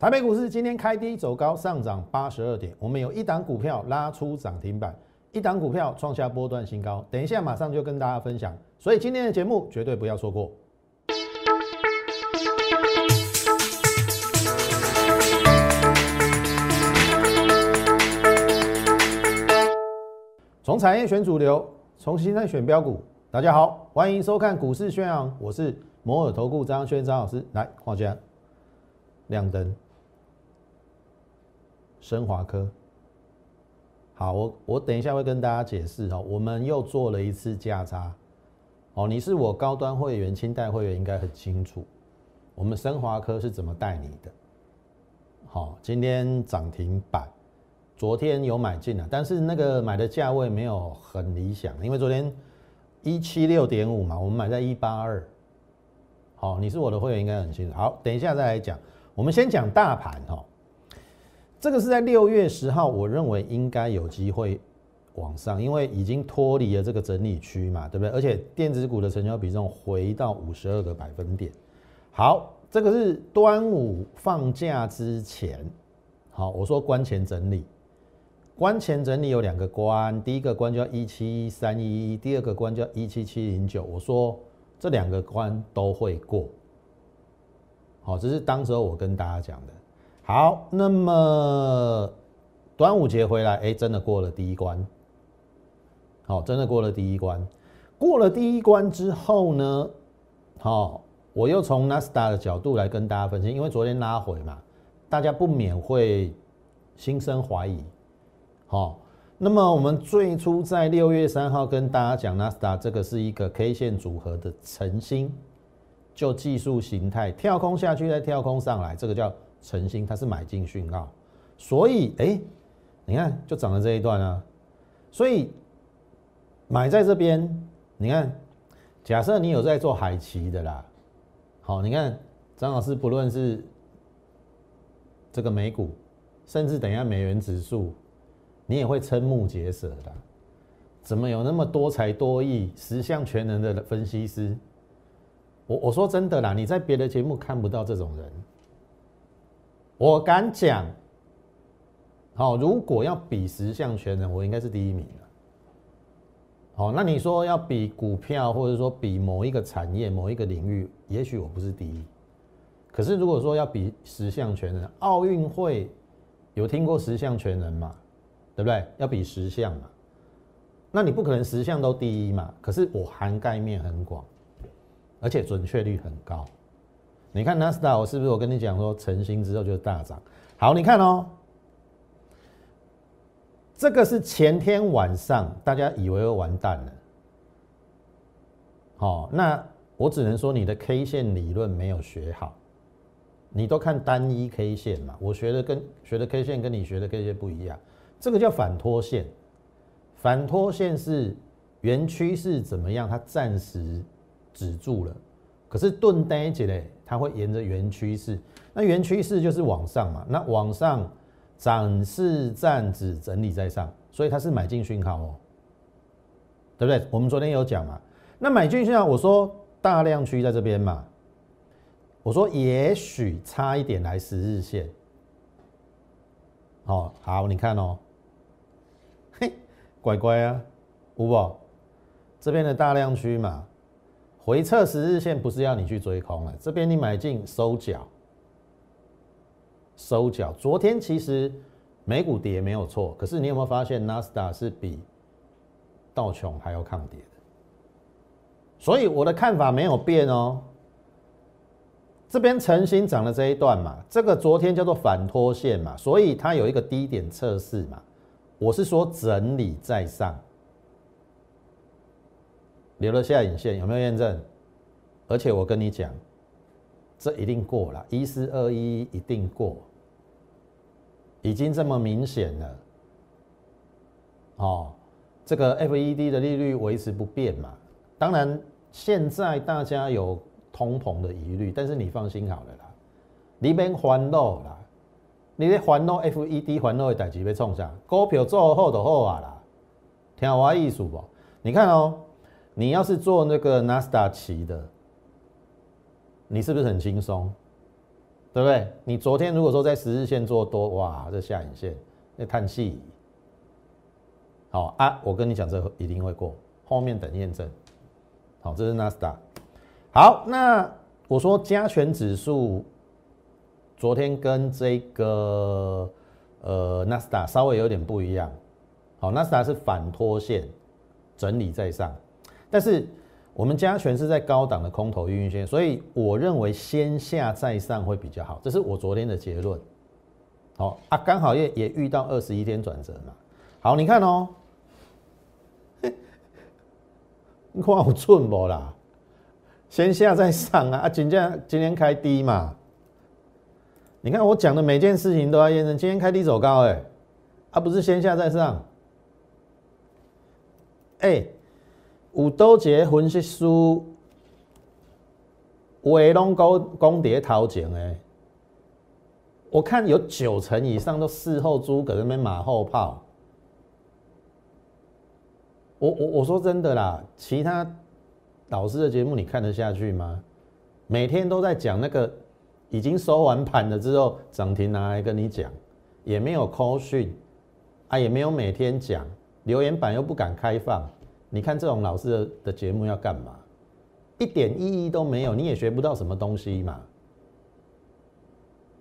台北股市今天开低走高，上涨八十二点。我们有一档股票拉出涨停板，一档股票创下波段新高。等一下马上就跟大家分享，所以今天的节目绝对不要错过。从产业选主流，从形态选标股。大家好，欢迎收看股市宣扬，我是摩尔投顾张轩张老师。来，画家亮灯。升华科，好，我我等一下会跟大家解释哦。我们又做了一次价差，哦，你是我高端会员、清代会员应该很清楚，我们升华科是怎么带你的。好，今天涨停板，昨天有买进了，但是那个买的价位没有很理想，因为昨天一七六点五嘛，我们买在一八二。好，你是我的会员应该很清楚。好，等一下再来讲，我们先讲大盘哈。这个是在六月十号，我认为应该有机会往上，因为已经脱离了这个整理区嘛，对不对？而且电子股的成交比重回到五十二个百分点。好，这个是端午放假之前，好，我说关前整理，关前整理有两个关，第一个关叫一七三一，第二个关叫一七七零九。我说这两个关都会过，好，这是当时候我跟大家讲的。好，那么端午节回来，哎，真的过了第一关。好，真的过了第一关。过了第一关之后呢，好，我又从纳斯达的角度来跟大家分析，因为昨天拉回嘛，大家不免会心生怀疑。好，那么我们最初在六月三号跟大家讲纳斯达这个是一个 K 线组合的晨星，就技术形态跳空下去再跳空上来，这个叫。诚心，它是买进讯号，所以哎，你看就涨了这一段啊，所以买在这边，你看，假设你有在做海奇的啦，好，你看张老师不论是这个美股，甚至等一下美元指数，你也会瞠目结舌的，怎么有那么多才多艺、十项全能的分析师？我我说真的啦，你在别的节目看不到这种人。我敢讲，好，如果要比十项全能，我应该是第一名了。好，那你说要比股票，或者说比某一个产业、某一个领域，也许我不是第一。可是如果说要比十项全能，奥运会有听过十项全能嘛？对不对？要比十项嘛？那你不可能十项都第一嘛？可是我涵盖面很广，而且准确率很高。你看纳斯达，我是不是我跟你讲说成型之后就大涨？好，你看哦，这个是前天晚上大家以为完蛋了，好，那我只能说你的 K 线理论没有学好，你都看单一 K 线嘛，我学的跟学的 K 线跟你学的 K 线不一样，这个叫反拖线，反拖线是原趋势怎么样，它暂时止住了。可是钝单起嘞，它会沿着原趋势，那原趋势就是往上嘛，那往上展示站止整理在上，所以它是买进讯号哦，对不对？我们昨天有讲嘛，那买进讯号，我说大量区在这边嘛，我说也许差一点来十日线，哦，好，你看哦，嘿，乖乖啊，五宝这边的大量区嘛。回测十日线不是要你去追空了，这边你买进收脚，收脚。昨天其实美股跌没有错，可是你有没有发现纳斯达是比道琼还要抗跌的？所以我的看法没有变哦。这边诚心涨的这一段嘛，这个昨天叫做反拖线嘛，所以它有一个低点测试嘛。我是说整理在上。留了下影线，有没有验证？而且我跟你讲，这一定过了，一四二一一定过，已经这么明显了。哦，这个 FED 的利率维持不变嘛？当然，现在大家有通膨的疑虑，但是你放心好了啦，你免烦恼啦，你咧烦恼 FED 烦恼的代志要创啥？股票做好就好啊啦，听我意思不？你看哦。你要是做那个纳斯达奇的，你是不是很轻松？对不对？你昨天如果说在十日线做多，哇，这下影线，那叹气。好啊，我跟你讲，这一定会过，后面等验证。好，这是纳斯达。好，那我说加权指数昨天跟这个呃纳斯达稍微有点不一样。好，纳斯达是反拖线整理在上，但是我们加权是在高档的空头运线，所以我认为先下再上会比较好，这是我昨天的结论。好啊，刚好也也遇到二十一天转折嘛。好，你看哦。你看我寸不啦？先下再上啊！啊，今天今天开低嘛？你看我讲的每件事情都要验证。今天开低走高，哎，啊，不是先下再上？哎，有多节分析师伟龙高公跌头前哎，我看有九成以上都事后诸葛那边马后炮。我我我说真的啦，其他老师的节目你看得下去吗？每天都在讲那个已经收完盘了之后涨停拿来跟你讲，也没有 call 讯啊，也没有每天讲留言板又不敢开放，你看这种老师的的节目要干嘛？一点意义都没有，你也学不到什么东西嘛。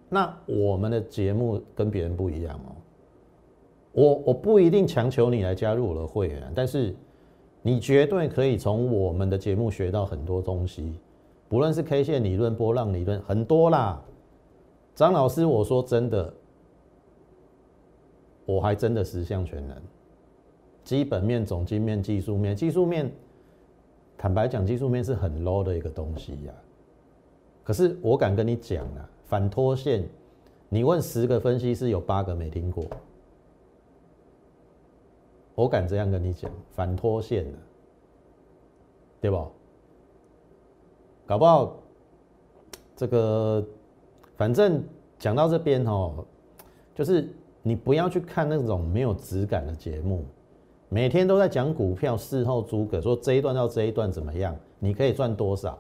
那我们的节目跟别人不一样哦。我我不一定强求你来加入我的会员，但是你绝对可以从我们的节目学到很多东西，不论是 K 线理论、波浪理论，很多啦。张老师，我说真的，我还真的十项全能，基本面、总经面、技术面，技术面，坦白讲，技术面是很 low 的一个东西呀。可是我敢跟你讲啊，反拖线，你问十个分析师，有八个没听过。我敢这样跟你讲，反拖线的，对不？搞不好这个，反正讲到这边哦，就是你不要去看那种没有质感的节目，每天都在讲股票，事后诸葛说这一段到这一段怎么样，你可以赚多少，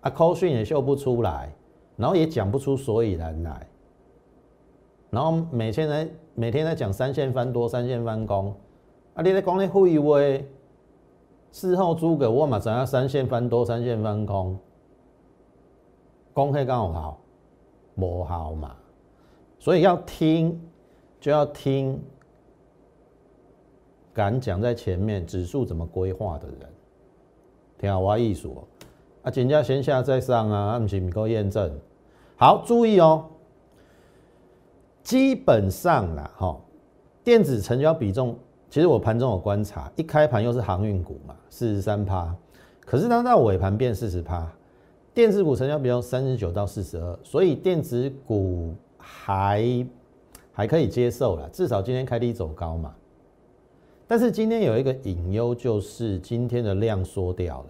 啊，扣讯也秀不出来，然后也讲不出所以然来，然后每天在每天在讲三线翻多，三线翻空。啊！你在讲咧废话，事后诸葛我嘛知影三线翻多，三线翻空，公开刚好好无好嘛。所以要听就要听敢讲在前面指数怎么规划的人，听下我意思哦。啊，人家先下再上啊，啊，不是唔够验证。好，注意哦，基本上啦，哈，电子成交比重。其实我盘中有观察，一开盘又是航运股嘛，四十三趴，可是当到尾盘变四十趴，电子股成交比重三十九到四十二，所以电子股还还可以接受了，至少今天开低走高嘛。但是今天有一个隐忧，就是今天的量缩掉了，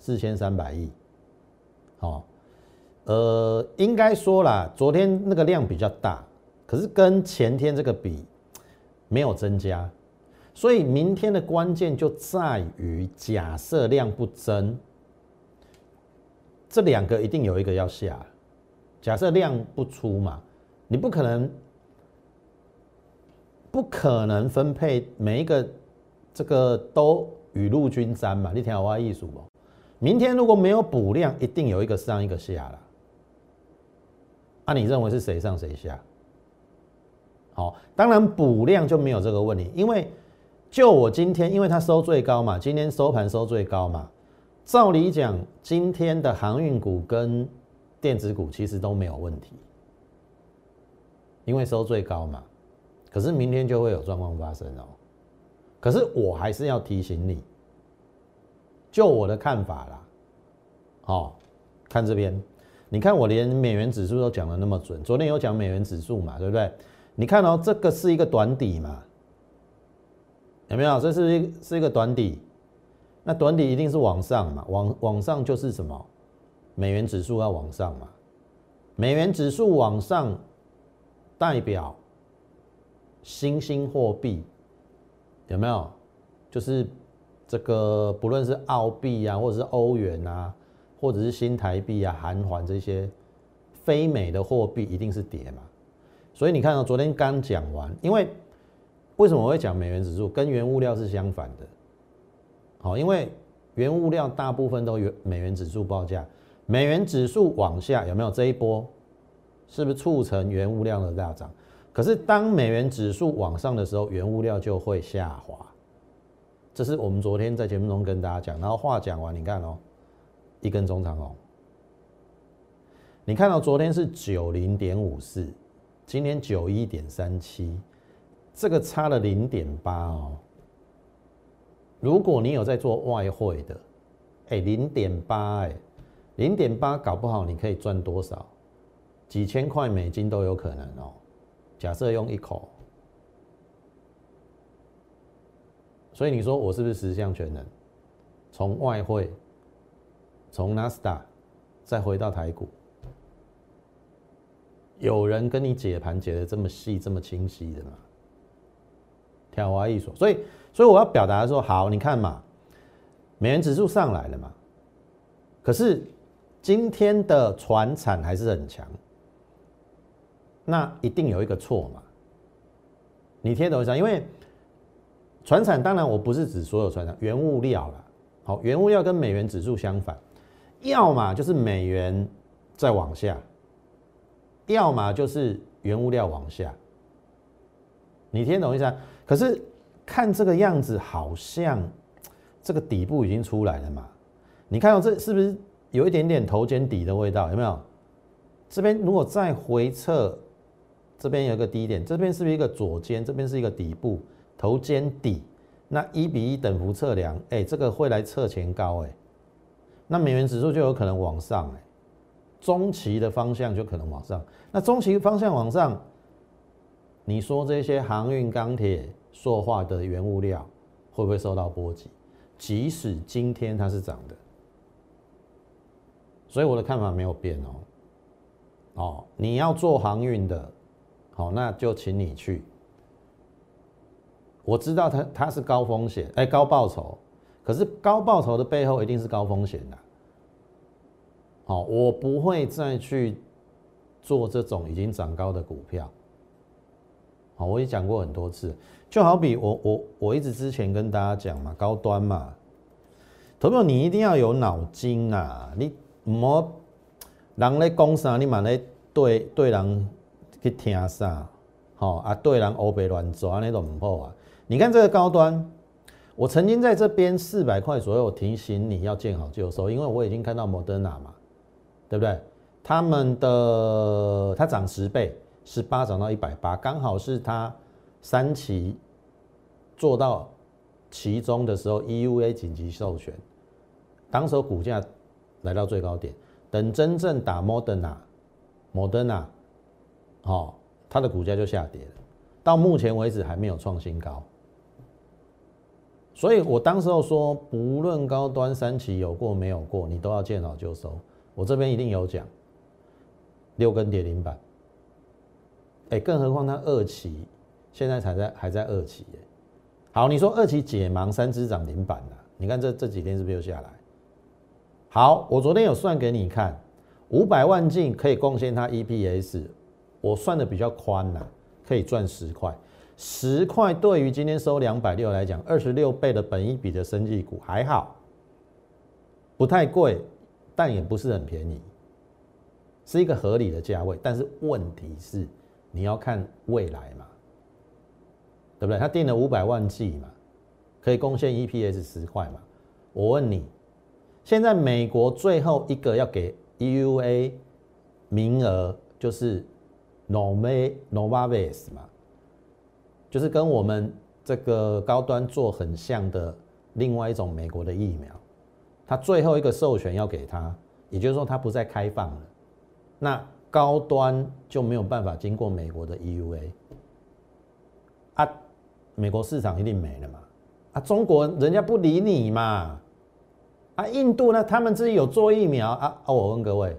四千三百亿。哦，呃，应该说啦，昨天那个量比较大，可是跟前天这个比没有增加。所以明天的关键就在于，假设量不增，这两个一定有一个要下。假设量不出嘛，你不可能，不可能分配每一个这个都雨露均沾嘛。你听我话艺术不？明天如果没有补量，一定有一个上一个下了。那你认为是谁上谁下？好，当然补量就没有这个问题，因为。就我今天，因为它收最高嘛，今天收盘收最高嘛，照理讲，今天的航运股跟电子股其实都没有问题，因为收最高嘛。可是明天就会有状况发生哦。可是我还是要提醒你，就我的看法啦，哦，看这边，你看我连美元指数都讲的那么准，昨天有讲美元指数嘛，对不对？你看哦，这个是一个短底嘛。有没有？这是一是一个短底，那短底一定是往上嘛？往往上就是什么？美元指数要往上嘛？美元指数往上，代表新兴货币有没有？就是这个不论是澳币啊，或者是欧元啊，或者是新台币啊、韩环这些非美的货币一定是跌嘛。所以你看到昨天刚讲完，因为为什么我会讲美元指数跟原物料是相反的？好，因为原物料大部分都原美元指数报价，美元指数往下有没有这一波？是不是促成原物料的大涨？可是当美元指数往上的时候，原物料就会下滑。这是我们昨天在节目中跟大家讲，然后话讲完，你看哦，一根中长红，你看到昨天是九零点五四，今天九一点三七，这个差了零点八哦。如果你有在做外汇的，哎，零点八哎，零点八搞不好你可以赚多少？几千块美金都有可能哦。假设用一口，所以你说我是不是十项全能？从外汇，从纳斯达，再回到台股，有人跟你解盘解的这么细、这么清晰的吗？挑花一所，所以。所以我要表达说，好，你看嘛，美元指数上来了嘛，可是今天的船产还是很强，那一定有一个错嘛？你听懂意思？因为船产当然我不是指所有船产，原物料啦。好，原物料跟美元指数相反，要么就是美元在往下，要么就是原物料往下。你听懂意思？可是。看这个样子，好像这个底部已经出来了嘛？你看到这是不是有一点点头肩底的味道？有没有？这边如果再回撤，这边有一个低点，这边是不是一个左肩？这边是一个底部头肩底，那一比一等幅测量，哎，这个会来测前高，哎，那美元指数就有可能往上，哎，中期的方向就可能往上。那中期方向往上，你说这些航运、钢铁？塑化的原物料会不会受到波及？即使今天它是涨的，所以我的看法没有变哦。哦，你要做航运的，好，那就请你去。我知道它它是高风险，哎，高报酬，可是高报酬的背后一定是高风险的。好，我不会再去做这种已经涨高的股票。好，我也讲过很多次。就好比我我我一直之前跟大家讲嘛，高端嘛，投票你一定要有脑筋呐，你唔好人咧讲啥，你嘛咧对对人去听啥，吼啊对人欧白乱做，那种唔好啊。你看这个高端，我曾经在这边四百块左右提醒你要见好就收，因为我已经看到摩登纳嘛，对不对？他们的它涨十倍，十八涨到一百八，刚好是它。三期做到其中的时候，EUA 紧急授权，当时股价来到最高点。等真正打莫德纳，莫德纳哦，它的股价就下跌了。到目前为止还没有创新高。所以我当时候说，不论高端三期有过没有过，你都要见好就收。我这边一定有讲，六根跌停板。哎，更何况它二期。现在才在还在二期耶，好，你说二期解盲三只涨停板了，你看这这几天是不是又下来？好，我昨天有算给你看，五百万进可以贡献它 EPS，我算的比较宽呐，可以赚十块，十块对于今天收两百六来讲，二十六倍的本一比的生技股还好，不太贵，但也不是很便宜，是一个合理的价位，但是问题是你要看未来嘛。对不对？他定了五百万计嘛，可以贡献 EPS 十块嘛。我问你，现在美国最后一个要给 EUA 名额就是 Novavax 嘛，就是跟我们这个高端做很像的另外一种美国的疫苗，它最后一个授权要给他，也就是说它不再开放了，那高端就没有办法经过美国的 EUA 啊。美国市场一定没了嘛？啊，中国人家不理你嘛？啊，印度呢？他们自己有做疫苗啊？啊，我问各位，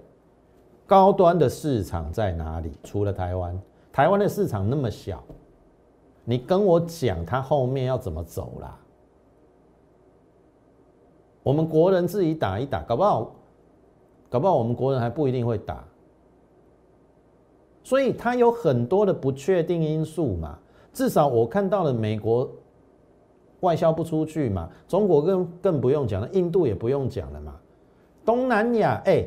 高端的市场在哪里？除了台湾，台湾的市场那么小，你跟我讲它后面要怎么走啦？我们国人自己打一打，搞不好，搞不好我们国人还不一定会打。所以它有很多的不确定因素嘛。至少我看到了美国外销不出去嘛，中国更更不用讲了，印度也不用讲了嘛。东南亚，哎，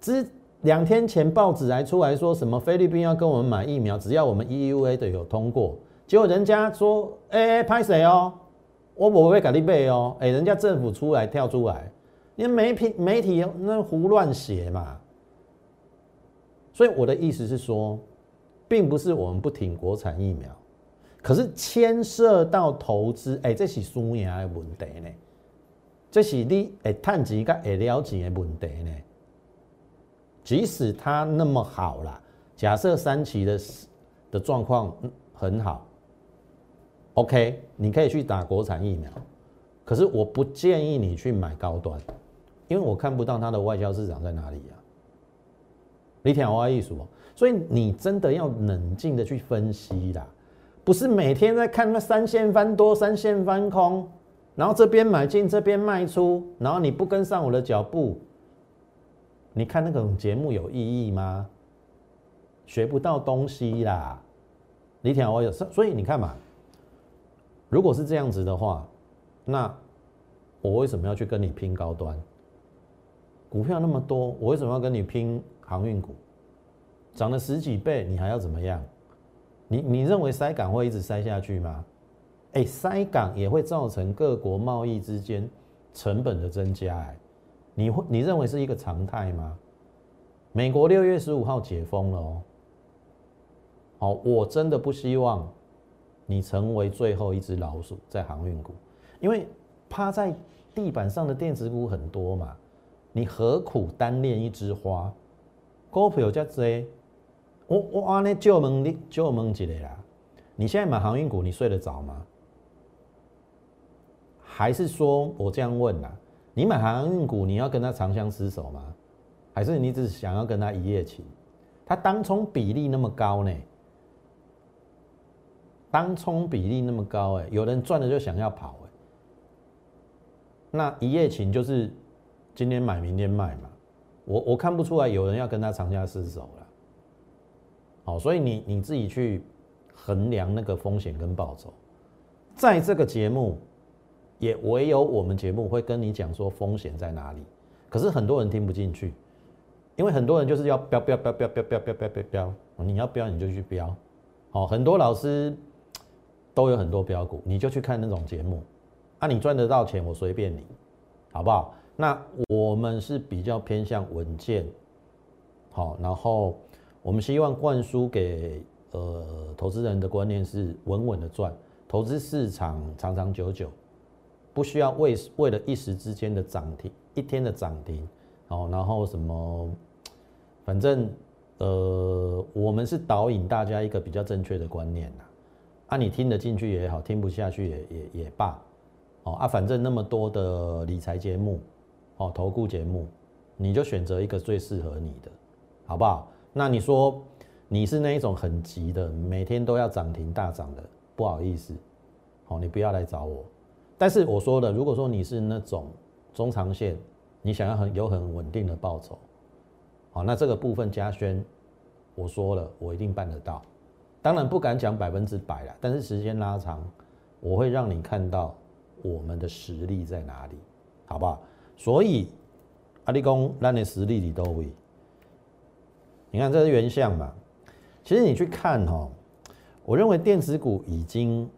之两天前报纸还出来说什么菲律宾要跟我们买疫苗，只要我们 EUA 的有通过，结果人家说，哎，拍谁哦？我不会搞你背哦，哎，人家政府出来跳出来，你媒体媒体那胡乱写嘛。所以我的意思是说，并不是我们不挺国产疫苗。可是牵涉到投资，哎，这是输赢的问题呢。这是你会赚钱跟会了钱的问题呢。即使它那么好啦，假设三期的的状况很好，OK，你可以去打国产疫苗。可是我不建议你去买高端，因为我看不到它的外销市场在哪里呀。你听我意思不？所以你真的要冷静的去分析啦。不是每天在看那三线翻多、三线翻空，然后这边买进、这边卖出，然后你不跟上我的脚步，你看那种节目有意义吗？学不到东西啦！李天，我有，所以你看嘛，如果是这样子的话，那我为什么要去跟你拼高端？股票那么多，我为什么要跟你拼航运股？涨了十几倍，你还要怎么样？你你认为塞港会一直塞下去吗？哎，塞港也会造成各国贸易之间成本的增加，哎，你会你认为是一个常态吗？美国六月十五号解封了哦，好，我真的不希望你成为最后一只老鼠在航运股，因为趴在地板上的电子股很多嘛，你何苦单恋一枝花？股票这多。我我安尼就问你，就问一个啦。你现在买航运股，你睡得着吗？还是说我这样问啦？你买航运股，你要跟他长相厮守吗？还是你只想要跟他一夜情？他当冲比例那么高呢？当冲比例那么高，哎，有人赚了就想要跑，哎，那一夜情就是今天买明天卖嘛？我我看不出来有人要跟他长相厮守了。好，所以你你自己去衡量那个风险跟报酬，在这个节目也唯有我们节目会跟你讲说风险在哪里。可是很多人听不进去，因为很多人就是要标标标标标标标标标，你要标你就去标。好，很多老师都有很多标股，你就去看那种节目，啊，你赚得到钱我随便你，好不好？那我们是比较偏向稳健，好，然后。我们希望灌输给呃投资人的观念是稳稳的赚，投资市场长长久久，不需要为为了一时之间的涨停，一天的涨停，哦，然后什么，反正呃我们是导引大家一个比较正确的观念呐，啊你听得进去也好，听不下去也也也罢，哦啊反正那么多的理财节目，哦投顾节目，你就选择一个最适合你的，好不好？那你说你是那一种很急的，每天都要涨停大涨的，不好意思，哦，你不要来找我。但是我说的，如果说你是那种中长线，你想要很有很稳定的报酬，好，那这个部分加轩，我说了，我一定办得到。当然不敢讲百分之百了，但是时间拉长，我会让你看到我们的实力在哪里，好不好？所以阿里公让你实力你都会。你看，这是原相嘛？其实你去看哈，我认为电子股已经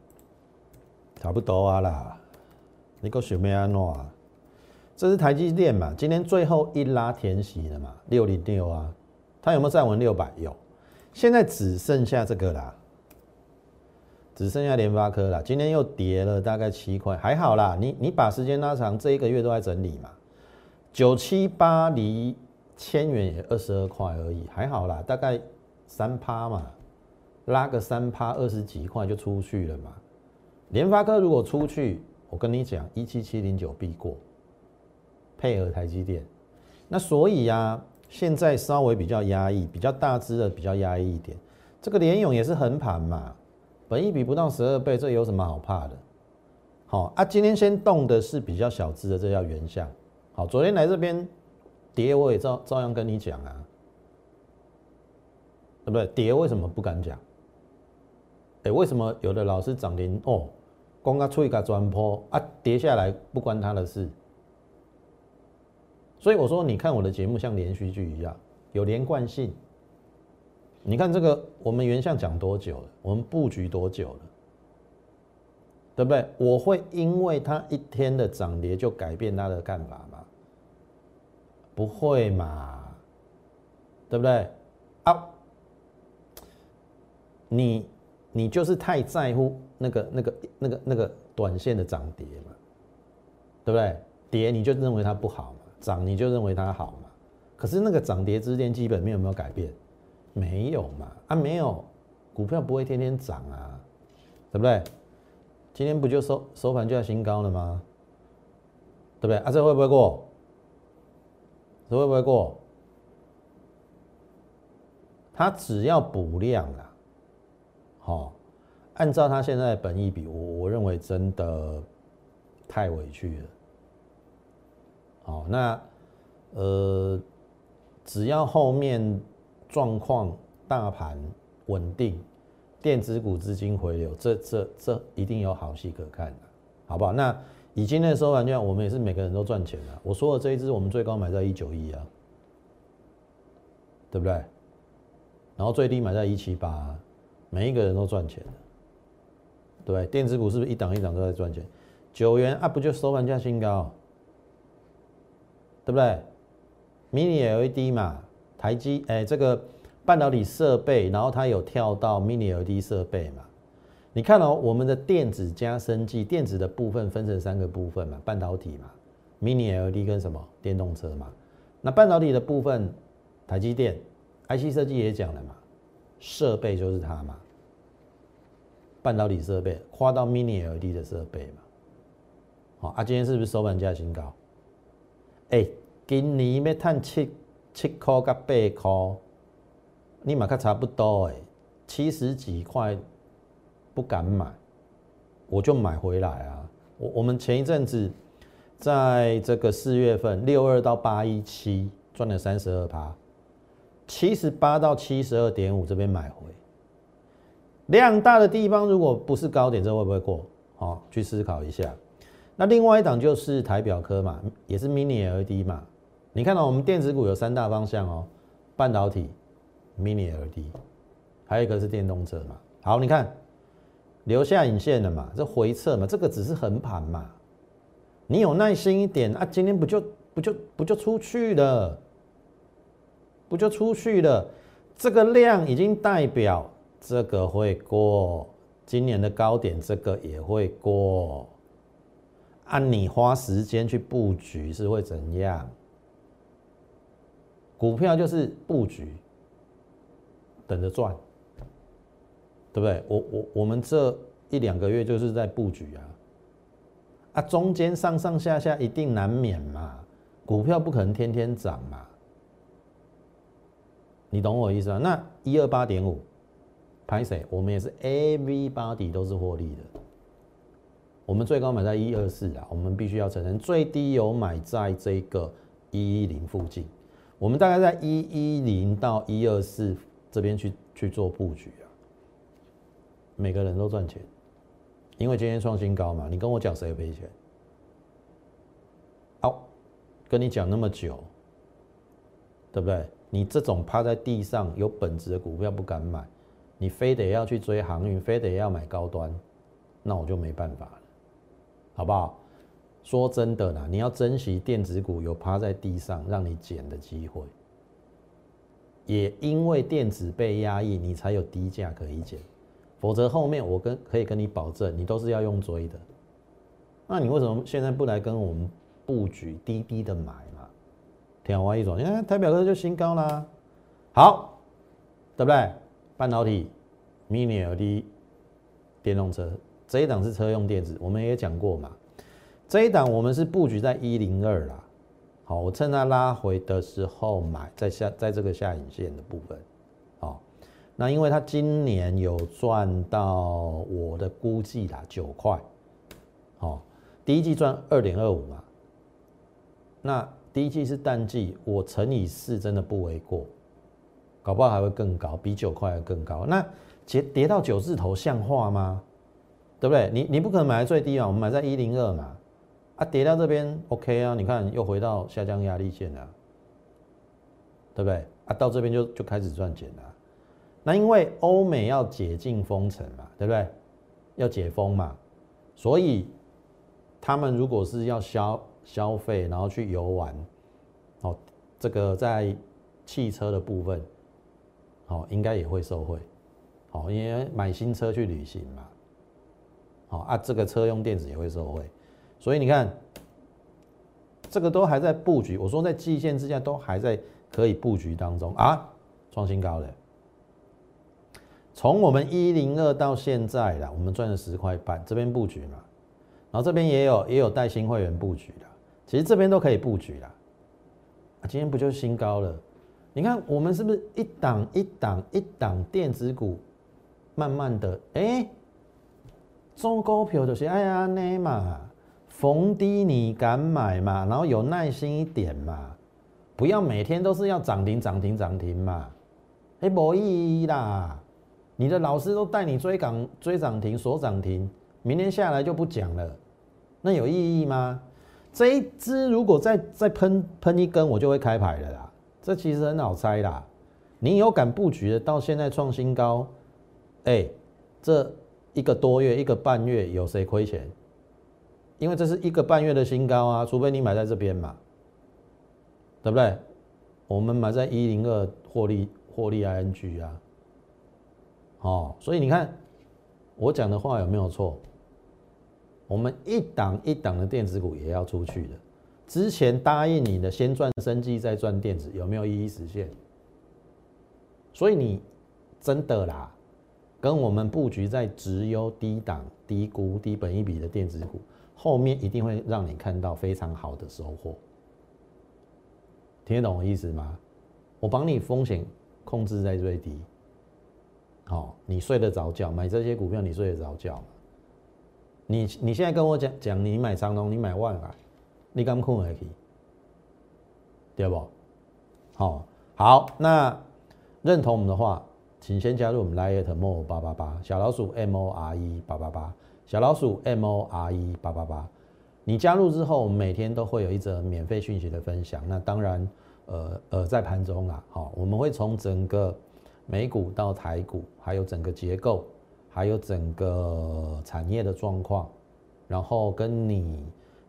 差不多啊啦。你个什么安诺啊？这是台积电嘛？今天最后一拉填息了嘛？六零六啊，它有没有站稳六百？有。现在只剩下这个啦，只剩下联发科啦。今天又跌了大概七块，还好啦。你你把时间拉长，这一个月都在整理嘛。九七八离。千元也二十二块而已，还好啦，大概三趴嘛，拉个三趴二十几块就出去了嘛。联发科如果出去，我跟你讲，一七七零九必过，配合台积电。那所以呀，现在稍微比较压抑，比较大只的比较压抑一点。这个联勇也是横盘嘛，本益比不到十二倍，这有什么好怕的？好啊，今天先动的是比较小只的，这叫原相。好，昨天来这边。跌我也照照样跟你讲啊，对不对？跌为什么不敢讲？哎，为什么有的老师涨停哦，光他出一个砖坡啊，跌下来不关他的事。所以我说，你看我的节目像连续剧一样，有连贯性。你看这个，我们原相讲多久了？我们布局多久了？对不对？我会因为它一天的涨跌就改变他的看法吗？不会嘛，对不对？啊，你你就是太在乎那个那个那个那个短线的涨跌嘛，对不对？跌你就认为它不好嘛，涨你就认为它好嘛。可是那个涨跌之间基本面有没有改变？没有嘛？啊，没有，股票不会天天涨啊，对不对？今天不就收收盘就要新高了吗？对不对？啊，这会不会过？这会不会过？它只要补量啦，好，按照他现在本意比，我我认为真的太委屈了。好，那呃，只要后面状况大盘稳定。电子股资金回流，这这这一定有好戏可看的，好不好？那以今天的收盘价，我们也是每个人都赚钱了。我说的这一支，我们最高买在一九一啊，对不对？然后最低买在一七八，每一个人都赚钱对，电子股是不是一档一档都在赚钱？九元啊，不就收盘价新高，对不对？mini LED 嘛，台积哎这个。半导体设备，然后它有跳到 Mini LED 设备嘛？你看哦，我们的电子加生技，电子的部分分成三个部分嘛，半导体嘛，Mini LED 跟什么电动车嘛。那半导体的部分，台积电 IC 设计也讲了嘛，设备就是它嘛，半导体设备跨到 Mini LED 的设备嘛。好啊，今天是不是收盘价新高？哎，今年要赚七七块甲八块。你买看差不多哎，七十几块不敢买，我就买回来啊。我我们前一阵子在这个四月份六二到八一七赚了三十二趴，七十八到七十二点五这边买回，量大的地方如果不是高点，这会不会过？好，去思考一下。那另外一档就是台表科嘛，也是 Mini LED 嘛。你看到我们电子股有三大方向哦，半导体。mini LED，还有一个是电动车嘛。好，你看留下影线了嘛？这回撤嘛，这个只是横盘嘛。你有耐心一点啊，今天不就不就不就出去了？不就出去了？这个量已经代表这个会过今年的高点，这个也会过。按你花时间去布局是会怎样？股票就是布局。等着赚，对不对？我我我们这一两个月就是在布局啊，啊，中间上上下下一定难免嘛，股票不可能天天涨嘛，你懂我意思啊？那一二八点五，拍谁？我们也是 everybody 都是获利的，我们最高买在一二四啊，我们必须要承认，最低有买在这个一一零附近，我们大概在一一零到一二四。这边去去做布局啊，每个人都赚钱，因为今天创新高嘛。你跟我讲谁赔钱？好，跟你讲那么久，对不对？你这种趴在地上有本质的股票不敢买，你非得要去追航运，非得要买高端，那我就没办法了，好不好？说真的啦，你要珍惜电子股有趴在地上让你捡的机会。也因为电子被压抑，你才有低价可以捡，否则后面我跟可以跟你保证，你都是要用追的。那你为什么现在不来跟我们布局低低的买嘛？天华一种，你看台表哥就新高啦，好，对不对？半导体、mini LED、电动车这一档是车用电子，我们也讲过嘛。这一档我们是布局在一零二啦。好，我趁它拉回的时候买，在下在这个下影线的部分，好，那因为它今年有赚到我的估计啦九块，好，第一季赚二点二五嘛，那第一季是淡季，我乘以四真的不为过，搞不好还会更高，比九块还更高。那跌跌到九字头像话吗？对不对？你你不可能买在最低啊，我们买在一零二嘛，啊，跌到这边 OK 啊，你看又回到下降压力线了，对不对？啊，到这边就就开始赚钱了。那因为欧美要解禁封城嘛，对不对？要解封嘛，所以他们如果是要消消费，然后去游玩，哦，这个在汽车的部分，哦，应该也会受惠，哦，因为买新车去旅行嘛，哦啊，这个车用电子也会受惠，所以你看，这个都还在布局。我说在季线之下都还在可以布局当中啊，创新高的。从我们一零二到现在啦，我们赚了十块半，这边布局嘛，然后这边也有也有带新会员布局的，其实这边都可以布局啦。啊，今天不就新高了？你看我们是不是一档一档一档电子股，慢慢的，哎，中股票就是哎呀那嘛，逢低你敢买嘛，然后有耐心一点嘛，不要每天都是要涨停涨停涨停嘛，哎，没意义啦。你的老师都带你追涨追涨停锁涨停，明天下来就不讲了，那有意义吗？这一支如果再再喷喷一根，我就会开牌了啦。这其实很好猜啦。你有敢布局的，到现在创新高，哎，这一个多月一个半月有谁亏钱？因为这是一个半月的新高啊，除非你买在这边嘛，对不对？我们买在一零二获利获利 ING 啊。哦，所以你看我讲的话有没有错？我们一档一档的电子股也要出去的。之前答应你的，先赚生计再赚电子，有没有一一实现？所以你真的啦，跟我们布局在直优低档、低估、低本一比的电子股，后面一定会让你看到非常好的收获。听得懂我意思吗？我帮你风险控制在最低。好，你睡得着觉，买这些股票你睡得着觉你你现在跟我讲讲，你买长隆，你买万海，你敢困下去？对不？好，好，那认同我们的话，请先加入我们 Lite More 八八八小老鼠 M O R E 八八八小老鼠 M O R E 八八八。你加入之后，我们每天都会有一则免费讯息的分享。那当然，呃呃，在盘中啊，好，我们会从整个。美股到台股，还有整个结构，还有整个产业的状况，然后跟你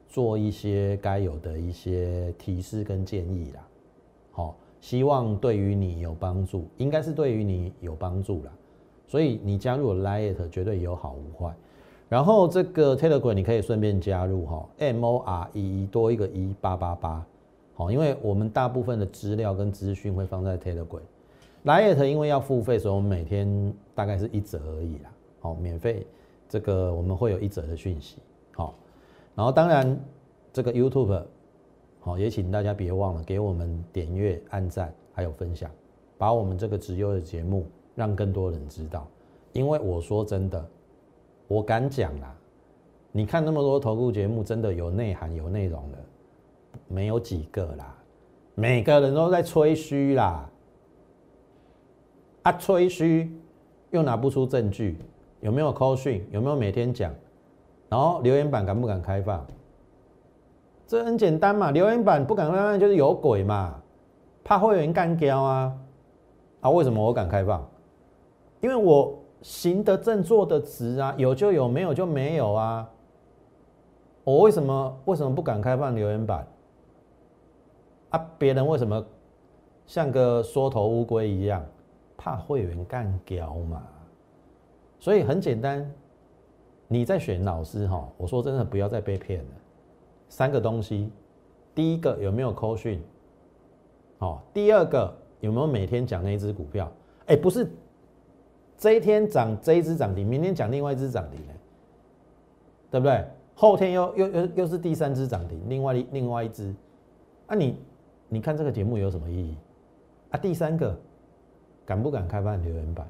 做一些该有的一些提示跟建议啦。好，希望对于你有帮助，应该是对于你有帮助啦。所以你加入 Lite 绝对有好无坏。然后这个 Telegram 你可以顺便加入哈，M O R E 多一个一八八八，好，因为我们大部分的资料跟资讯会放在 Telegram。来 t 因为要付费，所以我们每天大概是一折而已啦。好，免费，这个我们会有一折的讯息。好，然后当然这个 YouTube，好，也请大家别忘了给我们点阅、按赞还有分享，把我们这个直优的节目让更多人知道。因为我说真的，我敢讲啦，你看那么多投顾节目，真的有内涵、有内容的，没有几个啦，每个人都在吹嘘啦。啊，吹嘘又拿不出证据，有没有 call 讯？有没有每天讲？然后留言板敢不敢开放？这很简单嘛，留言板不敢开放就是有鬼嘛，怕会员干掉啊！啊，为什么我敢开放？因为我行得正，坐得直啊，有就有，没有就没有啊。我为什么为什么不敢开放留言板？啊，别人为什么像个缩头乌龟一样？怕会员干掉嘛？所以很简单，你在选老师哈，我说真的，不要再被骗了。三个东西，第一个有没有扣讯？好，第二个有没有每天讲那一只股票？哎，不是，这一天涨这一只涨停，明天讲另外一只涨停对不对？后天又又又又是第三只涨停，另外另外一只，啊你你看这个节目有什么意义？啊，第三个。敢不敢开放留言板？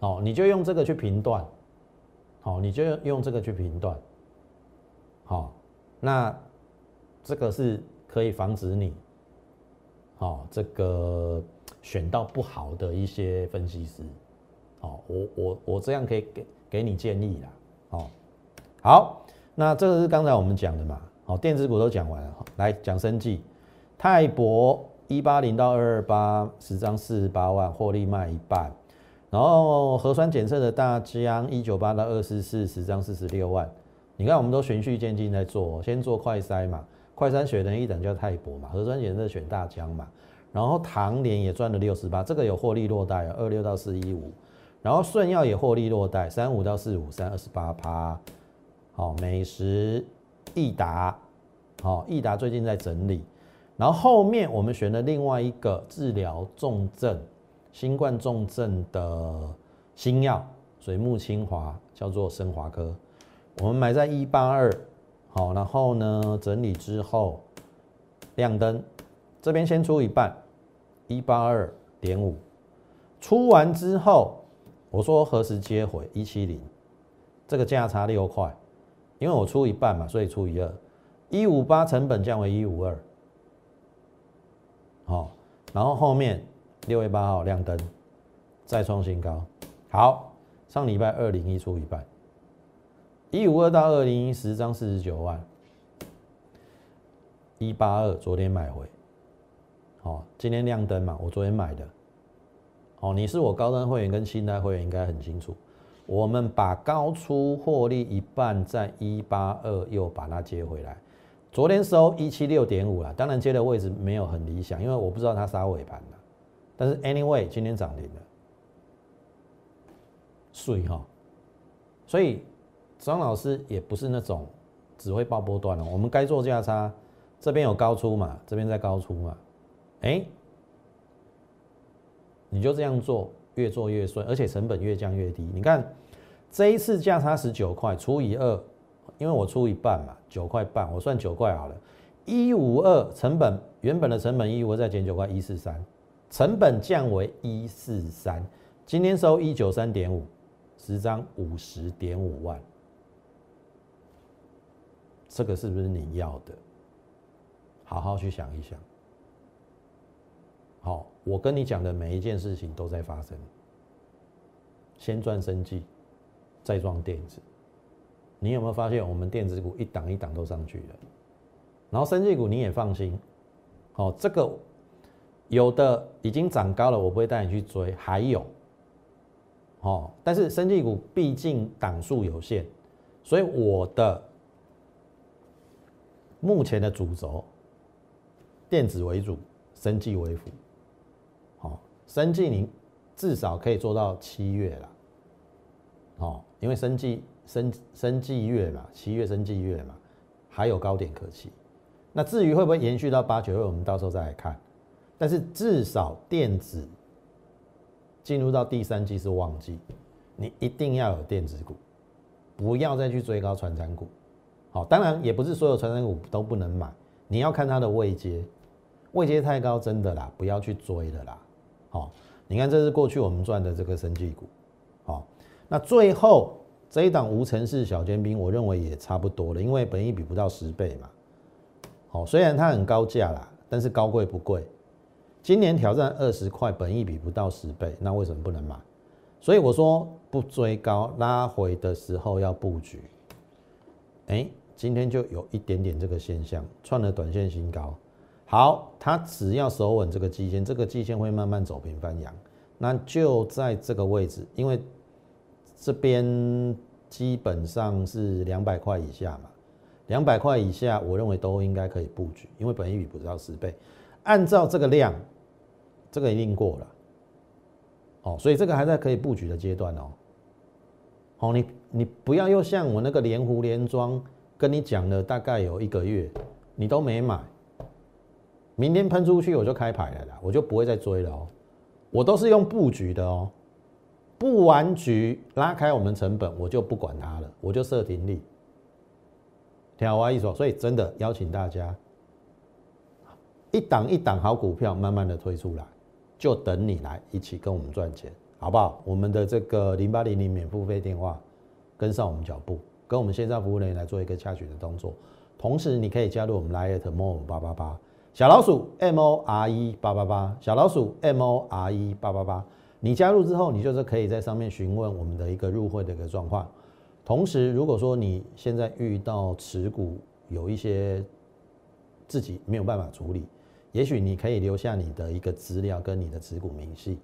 哦，你就用这个去评断，好，你就用这个去评断，好，那这个是可以防止你，好，这个选到不好的一些分析师。哦，我我我这样可以给给你建议啦。哦，好，那这个是刚才我们讲的嘛。好，电子股都讲完了，来讲生计。泰博一八零到二二八，十张四十八万，获利卖一半。然后核酸检测的大疆一九八到二四四，十张四十六万。你看，我们都循序渐进在做，先做快筛嘛，快筛选的一等叫泰博嘛，核酸检测选大疆嘛。然后唐联也赚了六十八，这个有获利落袋二六到四一五。然后顺药也获利落袋，三五到四五三二十八趴。好，美食益达，好，益达最近在整理。然后后面我们选了另外一个治疗重症、新冠重症的新药，水木清华，叫做升华科。我们买在一八二，好，然后呢整理之后亮灯，这边先出一半，一八二点五，出完之后。我说何时接回一七零，这个价差六块，因为我出一半嘛，所以除以二，一五八成本降为一五二，好，然后后面六月八号亮灯，再创新高，好，上礼拜二零一出一半，一五二到二零一十张四十九万，一八二昨天买回，好，今天亮灯嘛，我昨天买的。哦，你是我高端会员跟新代会员应该很清楚，我们把高出获利一半，在一八二又把它接回来，昨天收一七六点五了，当然接的位置没有很理想，因为我不知道它杀尾盘了，但是 anyway 今天涨停了，碎哈，所以张老师也不是那种只会报波段了，我们该做价差，这边有高出嘛，这边在高出嘛，哎。你就这样做，越做越顺，而且成本越降越低。你看这一次价差十九块除以二，因为我出一半嘛，九块半，我算九块好了。一五二成本原本的成本一五二再减九块一四三，成本降为一四三。今天收一九三点五，十张五十点五万，这个是不是你要的？好好去想一想。好，我跟你讲的每一件事情都在发生。先赚生计，再赚电子。你有没有发现，我们电子股一档一档都上去了？然后生技股你也放心。好，这个有的已经涨高了，我不会带你去追。还有，哦，但是生技股毕竟档数有限，所以我的目前的主轴，电子为主，生技为辅。哦生计你至少可以做到七月了，哦，因为生计生生计月嘛，七月生计月嘛，还有高点可期。那至于会不会延续到八九月，我们到时候再来看。但是至少电子进入到第三季是旺季，你一定要有电子股，不要再去追高传产股。好，当然也不是所有传产股都不能买，你要看它的位阶，位阶太高真的啦，不要去追的啦。好，你看这是过去我们赚的这个生技股，好，那最后这一档无尘室小尖兵，我认为也差不多了，因为本益比不到十倍嘛，好，虽然它很高价啦，但是高贵不贵，今年挑战二十块，本益比不到十倍，那为什么不能买？所以我说不追高，拉回的时候要布局，哎，今天就有一点点这个现象，创了短线新高。好，它只要守稳这个季线，这个季线会慢慢走平翻阳，那就在这个位置，因为这边基本上是两百块以下嘛，两百块以下，我认为都应该可以布局，因为本益比不到十倍，按照这个量，这个一定过了，哦，所以这个还在可以布局的阶段哦，好，你你不要又像我那个连湖连庄跟你讲了大概有一个月，你都没买。明天喷出去我就开牌了啦，我就不会再追了哦。我都是用布局的哦，布完局拉开我们成本，我就不管它了，我就设停利。听我意思，所以真的邀请大家，一档一档好股票慢慢的推出来，就等你来一起跟我们赚钱，好不好？我们的这个零八零零免付费电话，跟上我们脚步，跟我们线上服务人员来做一个洽询的动作。同时，你可以加入我们 Lite More 八八八。小老鼠 M O R E 八八八，小老鼠 M O R E 八八八。你加入之后，你就是可以在上面询问我们的一个入会的一个状况。同时，如果说你现在遇到持股有一些自己没有办法处理，也许你可以留下你的一个资料跟你的持股明细，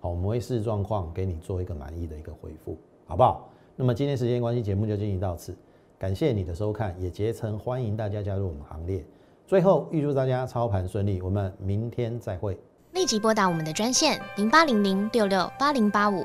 好，我们会视状况给你做一个满意的一个回复，好不好？那么今天时间关系，节目就进行到此，感谢你的收看，也竭诚欢迎大家加入我们行列。最后预祝大家操盘顺利，我们明天再会。立即拨打我们的专线零八零零六六八零八五